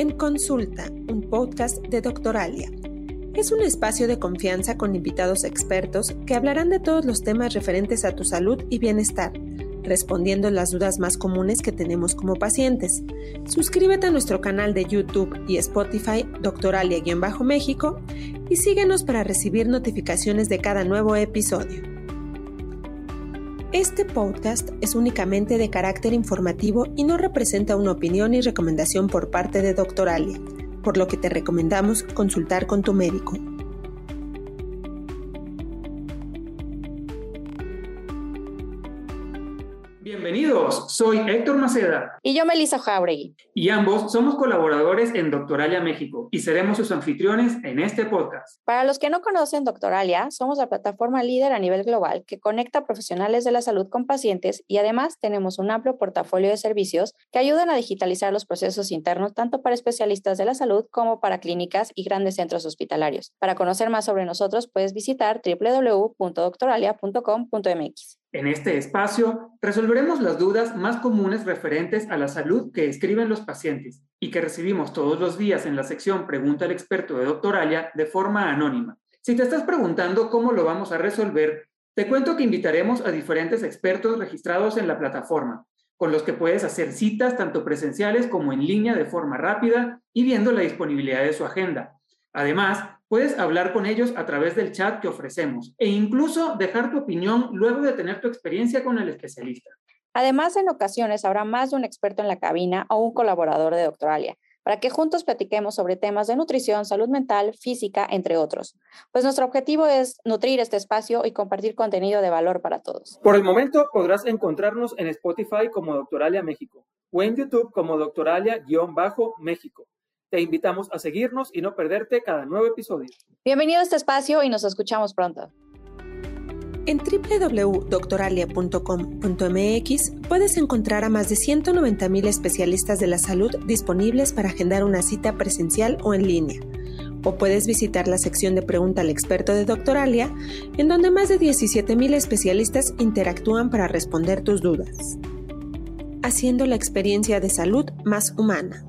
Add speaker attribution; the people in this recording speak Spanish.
Speaker 1: En Consulta, un podcast de Doctoralia. Es un espacio de confianza con invitados expertos que hablarán de todos los temas referentes a tu salud y bienestar, respondiendo las dudas más comunes que tenemos como pacientes. Suscríbete a nuestro canal de YouTube y Spotify Doctoralia-México y síguenos para recibir notificaciones de cada nuevo episodio. Este podcast es únicamente de carácter informativo y no representa una opinión y recomendación por parte de Doctoralia, por lo que te recomendamos consultar con tu médico.
Speaker 2: Bienvenidos, soy Héctor Maceda.
Speaker 3: Y yo, Melissa Jauregui.
Speaker 2: Y ambos somos colaboradores en Doctoralia México y seremos sus anfitriones en este podcast.
Speaker 3: Para los que no conocen Doctoralia, somos la plataforma líder a nivel global que conecta profesionales de la salud con pacientes y además tenemos un amplio portafolio de servicios que ayudan a digitalizar los procesos internos tanto para especialistas de la salud como para clínicas y grandes centros hospitalarios. Para conocer más sobre nosotros, puedes visitar www.doctoralia.com.mx.
Speaker 2: En este espacio resolveremos las dudas más comunes referentes a la salud que escriben los pacientes y que recibimos todos los días en la sección Pregunta al experto de Doctoralia de forma anónima. Si te estás preguntando cómo lo vamos a resolver, te cuento que invitaremos a diferentes expertos registrados en la plataforma, con los que puedes hacer citas tanto presenciales como en línea de forma rápida y viendo la disponibilidad de su agenda. Además, puedes hablar con ellos a través del chat que ofrecemos e incluso dejar tu opinión luego de tener tu experiencia con el especialista.
Speaker 3: Además, en ocasiones habrá más de un experto en la cabina o un colaborador de Doctoralia, para que juntos platiquemos sobre temas de nutrición, salud mental, física, entre otros. Pues nuestro objetivo es nutrir este espacio y compartir contenido de valor para todos.
Speaker 2: Por el momento podrás encontrarnos en Spotify como Doctoralia México o en YouTube como Doctoralia-México. Te invitamos a seguirnos y no perderte cada nuevo episodio.
Speaker 3: Bienvenido a este espacio y nos escuchamos pronto.
Speaker 1: En www.doctoralia.com.mx puedes encontrar a más de 190.000 especialistas de la salud disponibles para agendar una cita presencial o en línea. O puedes visitar la sección de Pregunta al experto de Doctoralia, en donde más de 17.000 especialistas interactúan para responder tus dudas, haciendo la experiencia de salud más humana.